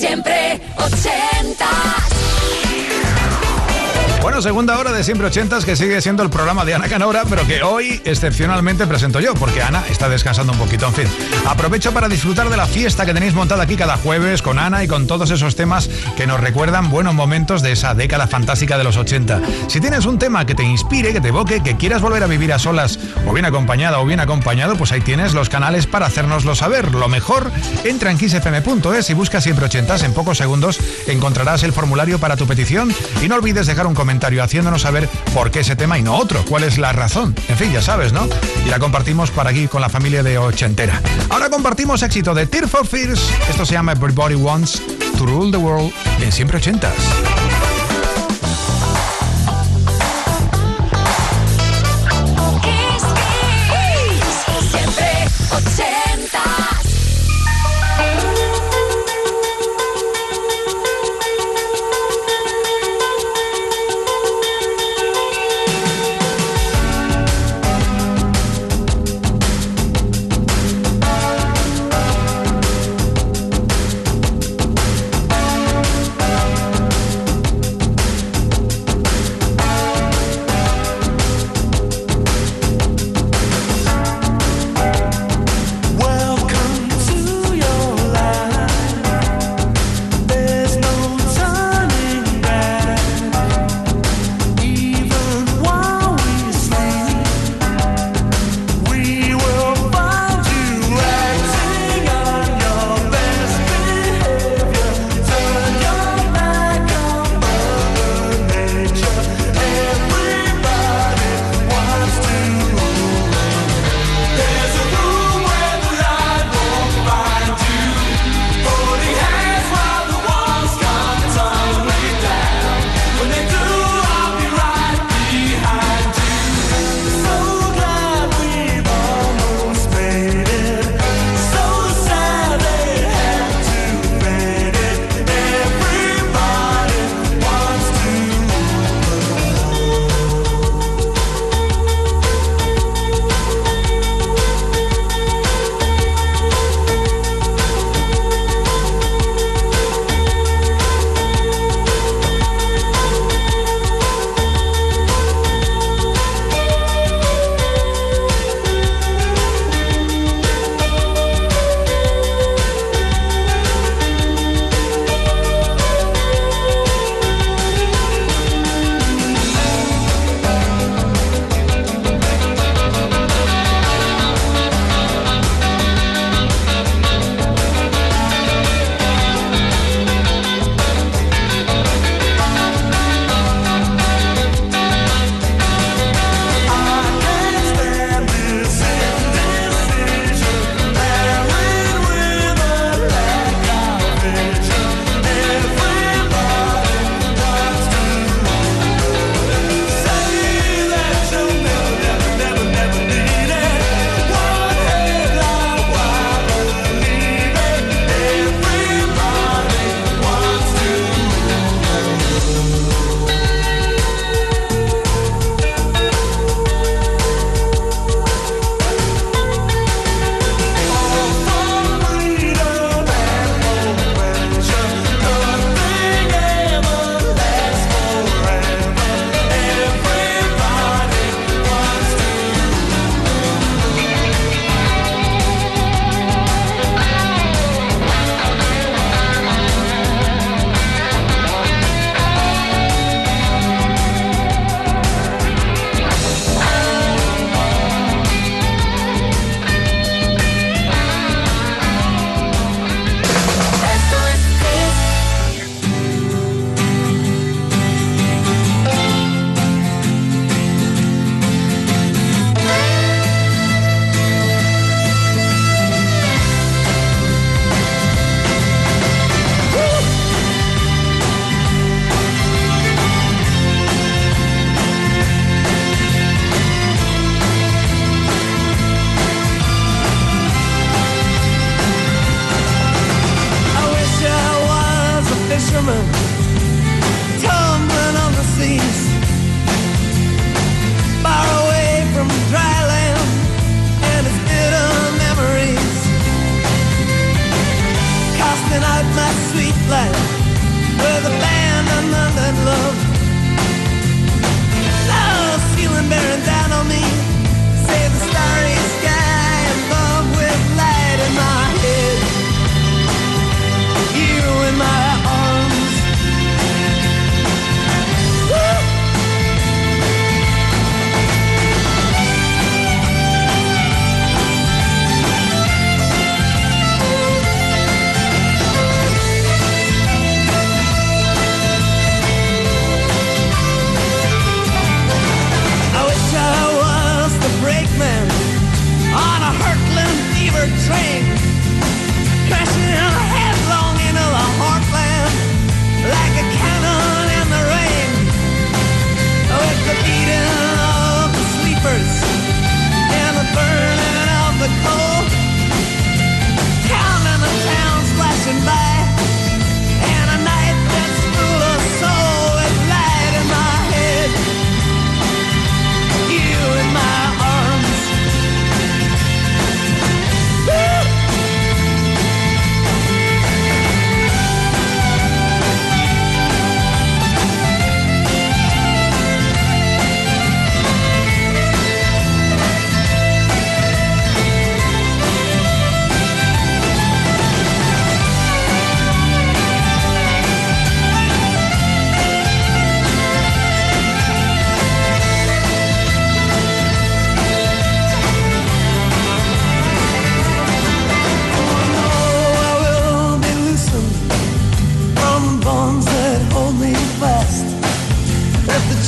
Siempre ochentas. Bueno, segunda hora de Siempre Ochentas, que sigue siendo el programa de Ana Canora, pero que hoy excepcionalmente presento yo, porque Ana está descansando un poquito. En fin, aprovecho para disfrutar de la fiesta que tenéis montada aquí cada jueves con Ana y con todos esos temas que nos recuerdan buenos momentos de esa década fantástica de los 80. Si tienes un tema que te inspire, que te evoque, que quieras volver a vivir a solas, o bien acompañada o bien acompañado, pues ahí tienes los canales para hacérnoslo saber. Lo mejor, entra en kissfm.es y busca Siempre Ochentas. En pocos segundos encontrarás el formulario para tu petición y no olvides dejar un comentario haciéndonos saber por qué ese tema y no otro, cuál es la razón. En fin, ya sabes, ¿no? Y la compartimos para aquí con la familia de Ochentera. Ahora compartimos éxito de Tear for Fears. Esto se llama Everybody Wants to Rule the World en siempre ochentas.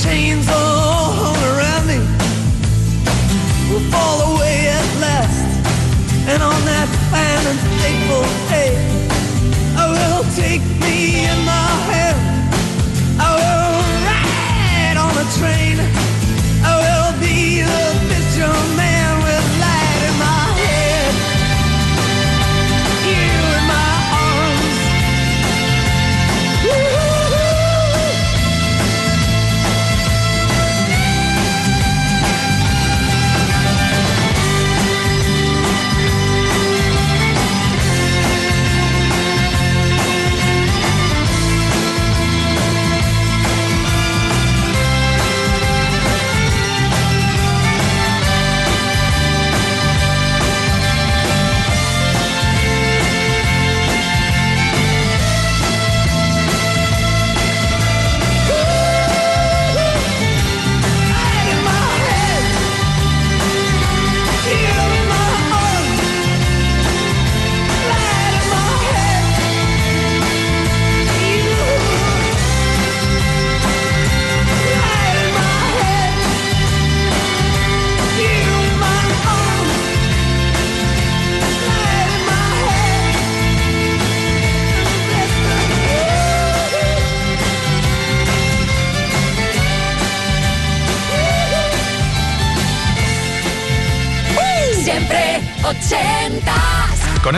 Con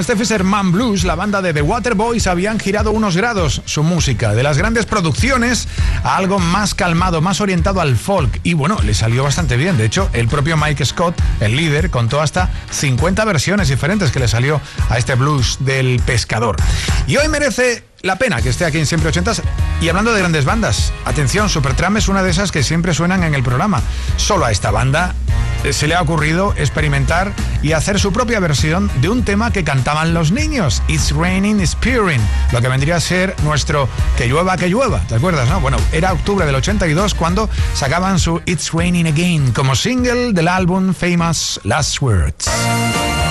este Fisherman Blues, la banda de The Waterboys habían girado unos grados su música, de las grandes producciones a algo más calmado, más orientado al folk. Y bueno, le salió bastante bien. De hecho, el propio Mike Scott, el líder, contó hasta 50 versiones diferentes que le salió a este blues del pescador. Y hoy merece la pena que esté aquí en Siempre Ochentas. Y hablando de grandes bandas, atención, Supertram es una de esas que siempre suenan en el programa. Solo a esta banda se le ha ocurrido experimentar y hacer su propia versión de un tema que cantaban los niños, It's Raining, It's Pouring, lo que vendría a ser nuestro Que llueva, que llueva, ¿te acuerdas? No? Bueno, era octubre del 82 cuando sacaban su It's Raining Again como single del álbum Famous Last Words.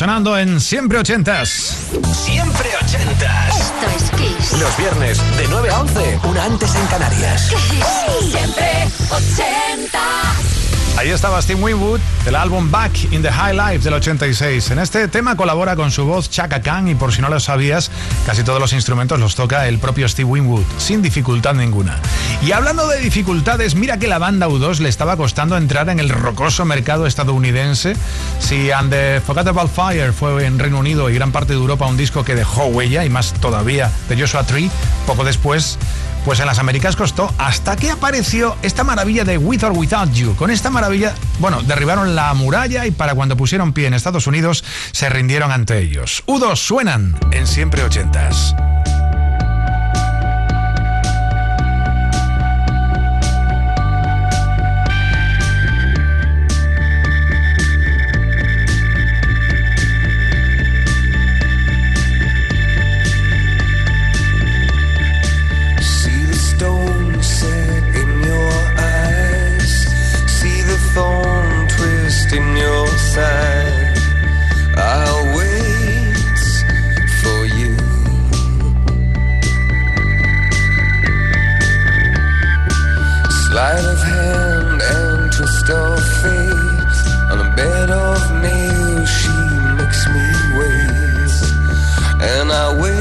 Sonando en Siempre Ochentas. Siempre Ochentas. Esto es Kiss. Los viernes de 9 a 11, una antes en Canarias. Siempre Ochentas. Ahí estaba Steve Winwood del álbum Back in the High Life del 86. En este tema colabora con su voz Chaka Khan y por si no lo sabías, casi todos los instrumentos los toca el propio Steve Winwood, sin dificultad ninguna. Y hablando de dificultades, mira que la banda U2 le estaba costando entrar en el rocoso mercado estadounidense. Si And the Forgettable Fire fue en Reino Unido y gran parte de Europa un disco que dejó huella, y más todavía de Joshua Tree, poco después pues en las Américas costó hasta que apareció esta maravilla de With or Without You. Con esta maravilla, bueno, derribaron la muralla y para cuando pusieron pie en Estados Unidos se rindieron ante ellos. U2 suenan en siempre ochentas. And I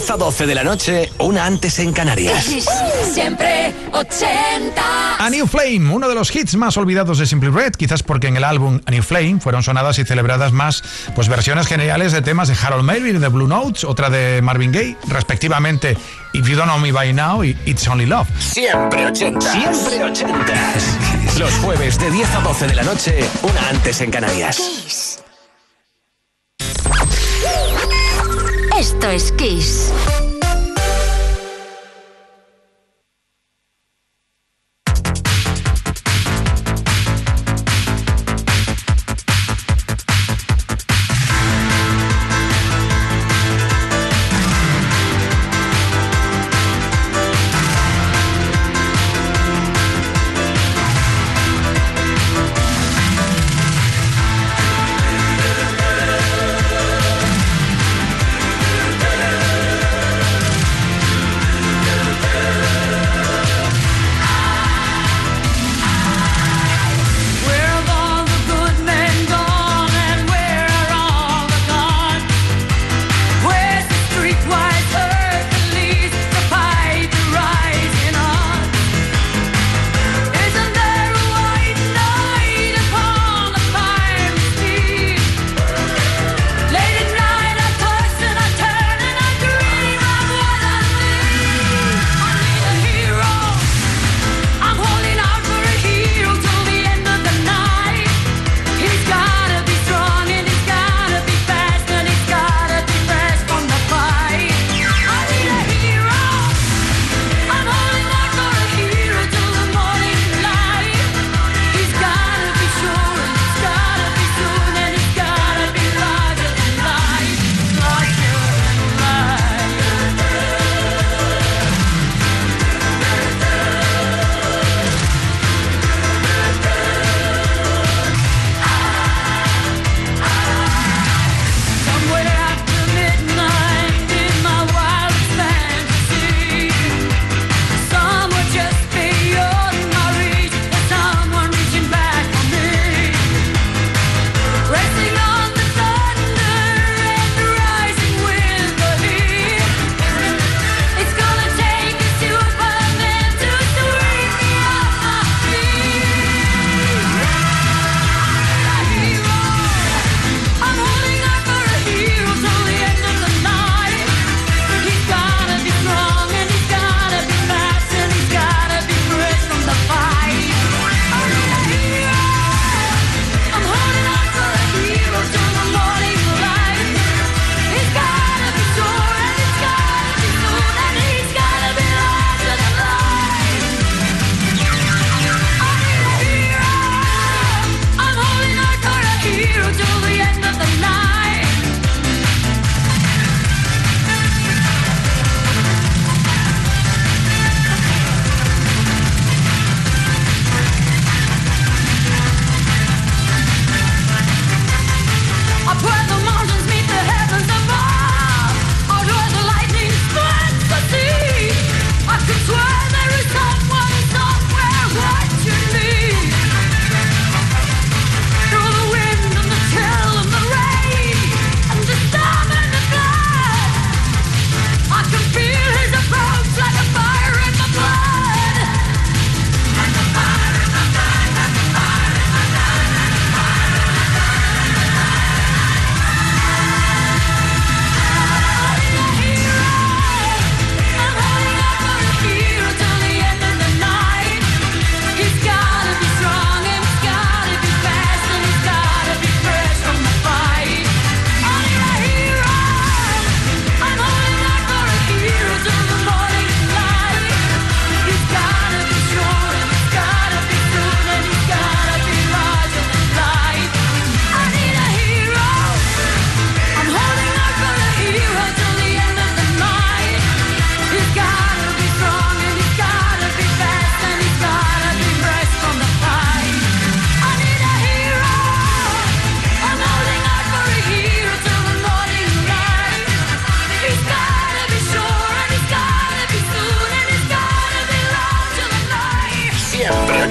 10 a 12 de la noche, una antes en Canarias. Siempre 80. A New Flame, uno de los hits más olvidados de Simple Red, quizás porque en el álbum A New Flame fueron sonadas y celebradas más pues versiones geniales de temas de Harold Melvin, de Blue Notes, otra de Marvin Gaye, respectivamente If You Don't Know Me By Now y It's Only Love. Siempre 80. Siempre 80. Los jueves de 10 a 12 de la noche, una antes en Canarias. Esto es Kiss.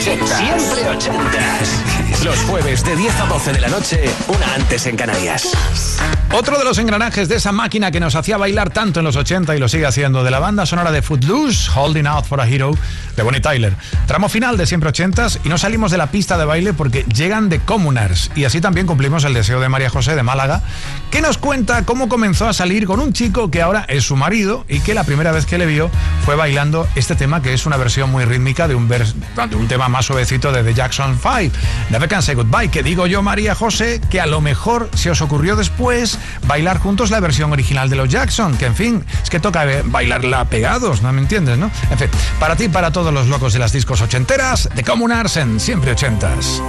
ochentas. Siempre ochentas. Los jueves de 10 a 12 de la noche, una antes en Canarias. Otro de los engranajes de esa máquina que nos hacía bailar tanto en los 80 y lo sigue haciendo de la banda sonora de Footloose, Holding Out for a Hero, de Bonnie Tyler. Tramo final de siempre 80s y no salimos de la pista de baile porque llegan de Communars y así también cumplimos el deseo de María José de Málaga, que nos cuenta cómo comenzó a salir con un chico que ahora es su marido y que la primera vez que le vio fue bailando este tema que es una versión muy rítmica de un, vers- de un tema más suavecito de The Jackson 5, Never Can Say Goodbye, que digo yo María José que a lo mejor se os ocurrió después bailar juntos la versión original de los Jackson, que en fin, es que toca eh, bailarla pegados, ¿no me entiendes, no? En fin, para ti, para todos los locos de las discos ochenteras, de Communars en Siempre Ochentas.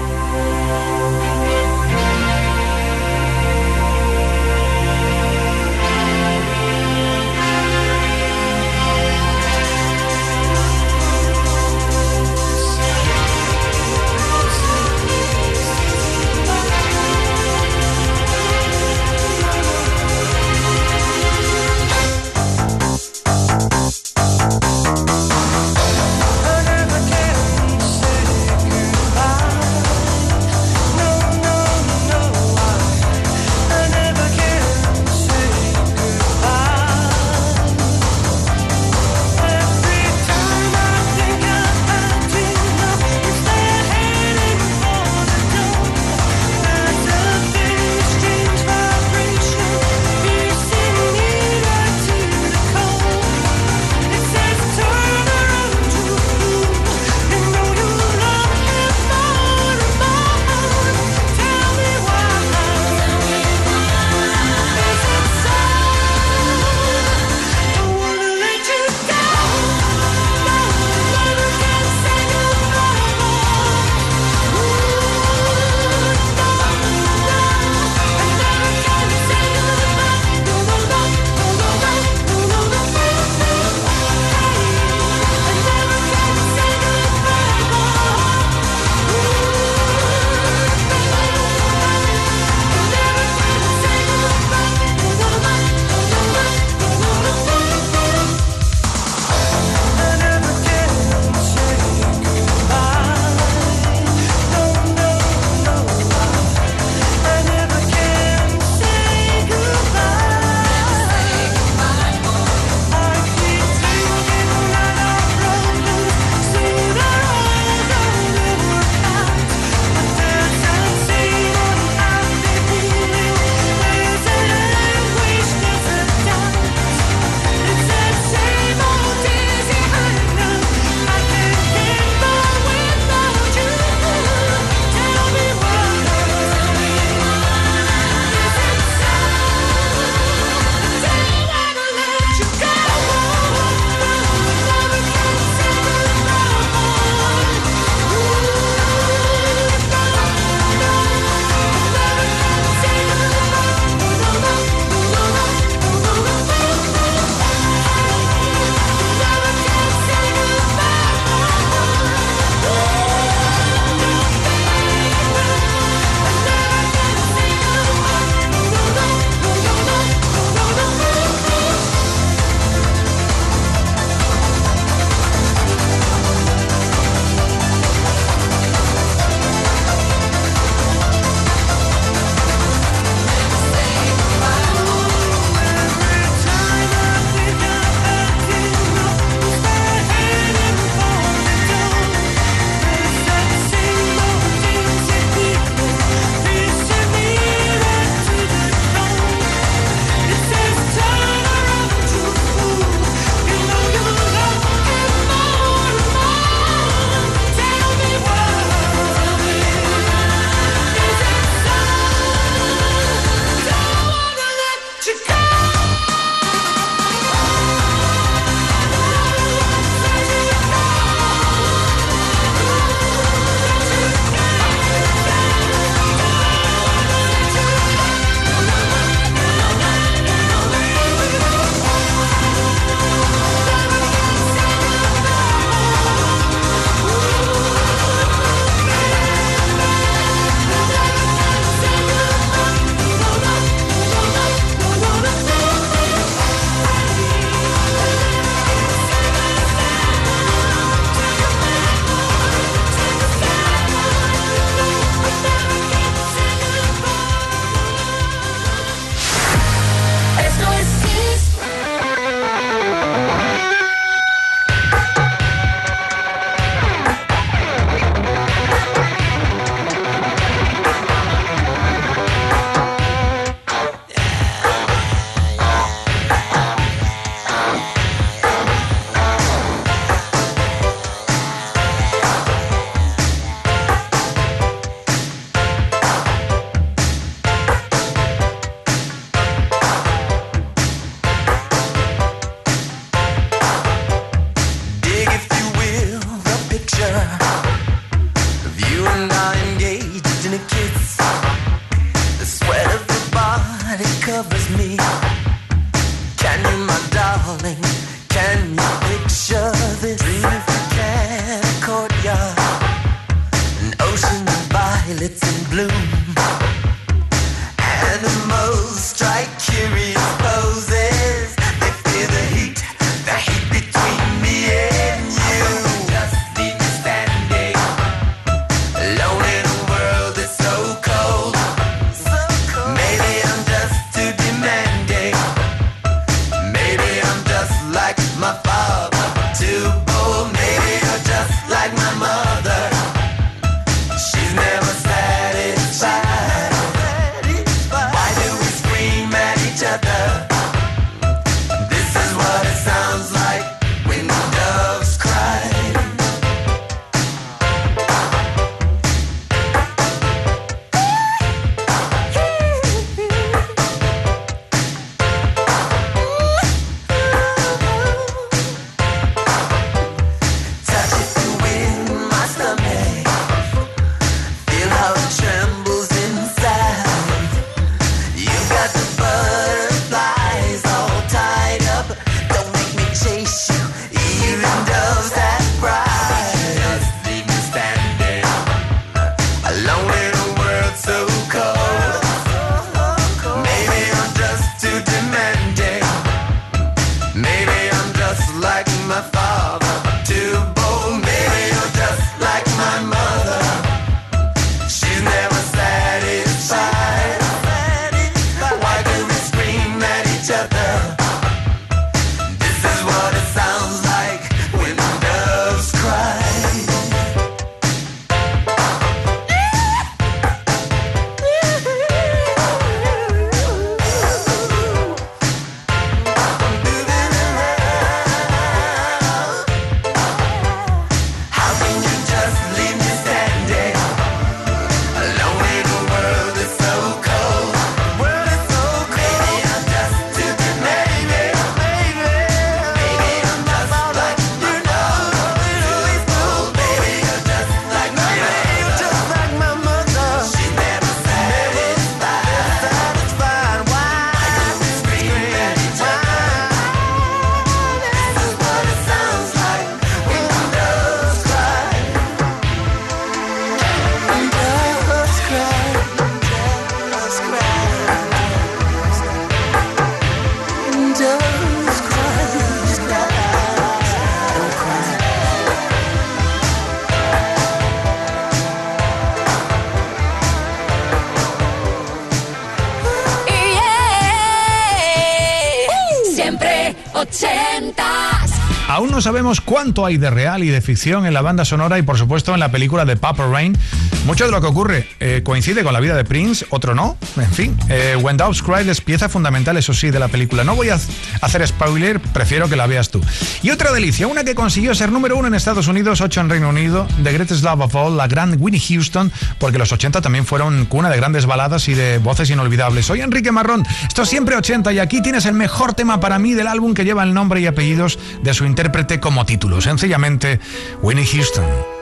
Sabemos cuánto hay de real y de ficción en la banda sonora y por supuesto en la película de Papa Rain. Mucho de lo que ocurre eh, coincide con la vida de Prince, otro no. En fin, eh, When Doves Cry es pieza fundamental, eso sí, de la película. No voy a hacer spoiler, prefiero que la veas tú. Y otra delicia, una que consiguió ser número uno en Estados Unidos, ocho en Reino Unido, The Greatest Love of All, la gran Winnie Houston, porque los 80 también fueron cuna de grandes baladas y de voces inolvidables. Soy Enrique Marrón, esto es siempre 80 y aquí tienes el mejor tema para mí del álbum que lleva el nombre y apellidos de su intérprete como título, sencillamente Winnie Houston.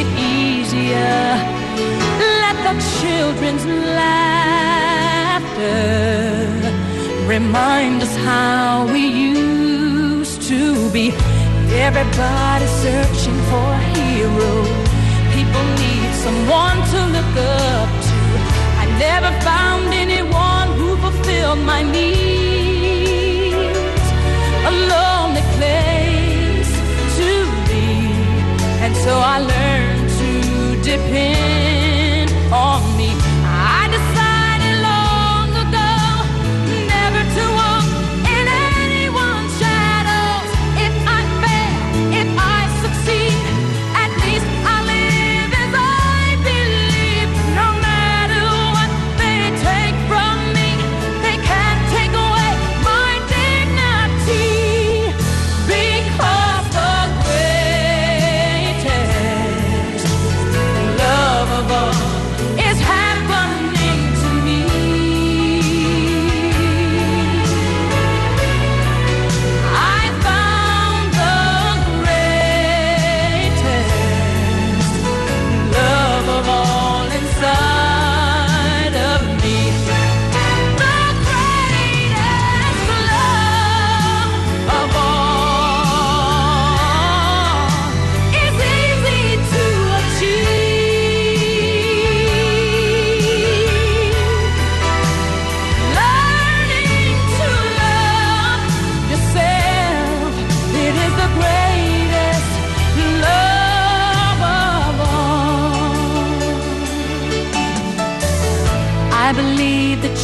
It easier. Let the children's laughter remind us how we used to be. Everybody's searching for a hero. People need someone to look up to. I never found anyone who fulfilled my needs. A lonely place to be. And so I learned depend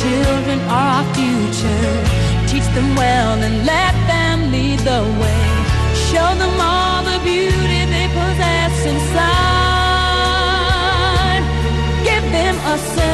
children are our future. Teach them well and let them lead the way. Show them all the beauty they possess inside. Give them a sense.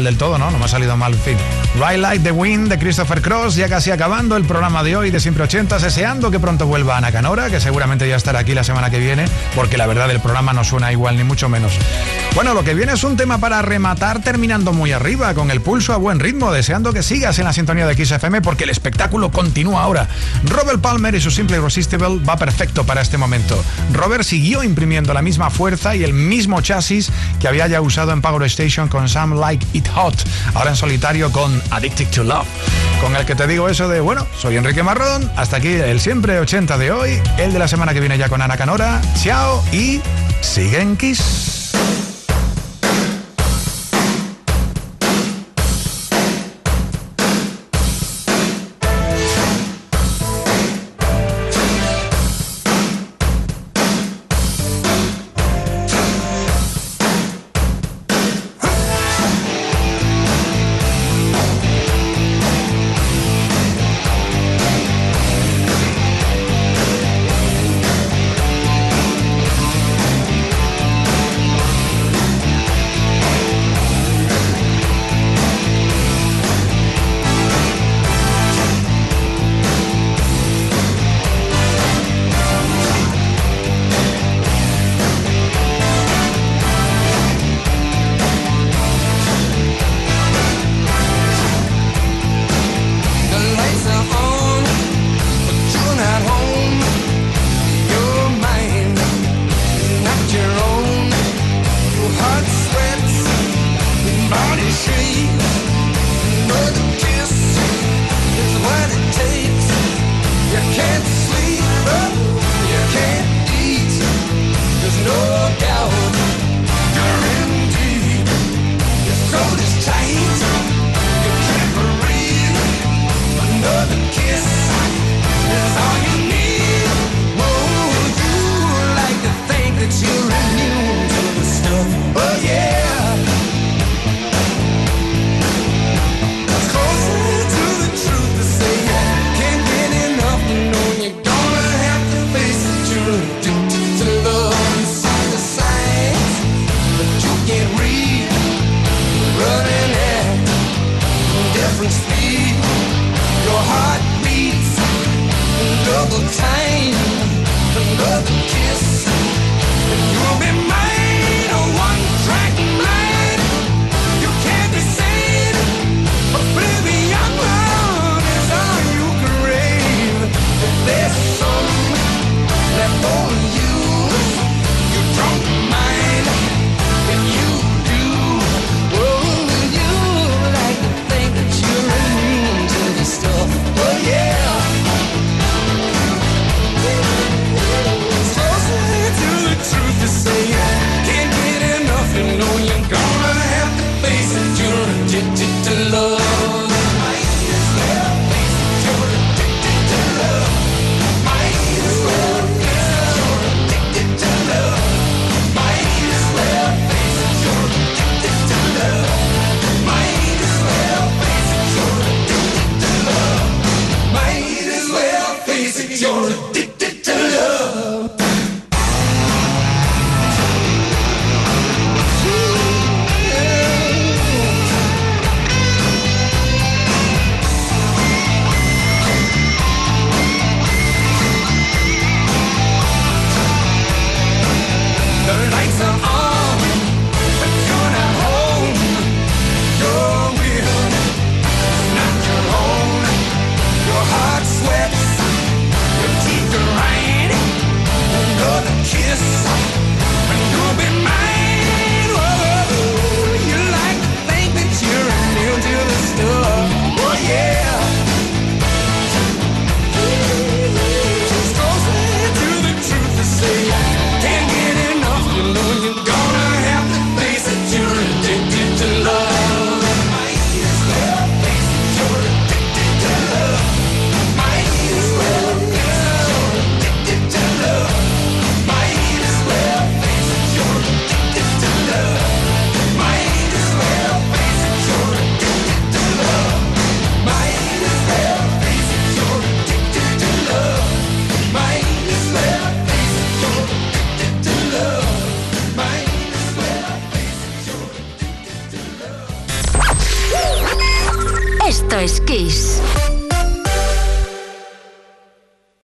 Del todo, ¿no? No me ha salido mal, en fin. Ride Like the Wind de Christopher Cross, ya casi acabando el programa de hoy de Siempre 80, deseando que pronto vuelva Ana Canora, que seguramente ya estará aquí la semana que viene, porque la verdad el programa no suena igual, ni mucho menos. Bueno, lo que viene es un tema para rematar terminando muy arriba, con el pulso a buen ritmo, deseando que sigas en la sintonía de XFM, porque el espectáculo continúa ahora. Robert Palmer y su Simple Irresistible va perfecto para este momento. Robert siguió imprimiendo la misma fuerza y el mismo chasis que había ya usado en Power Station con Some Like It Hot, ahora en solitario con Addicted to Love, con el que te digo eso de, bueno, soy Enrique Marrón, hasta aquí el siempre 80 de hoy, el de la semana que viene ya con Ana Canora, chao y sigue en Kiss.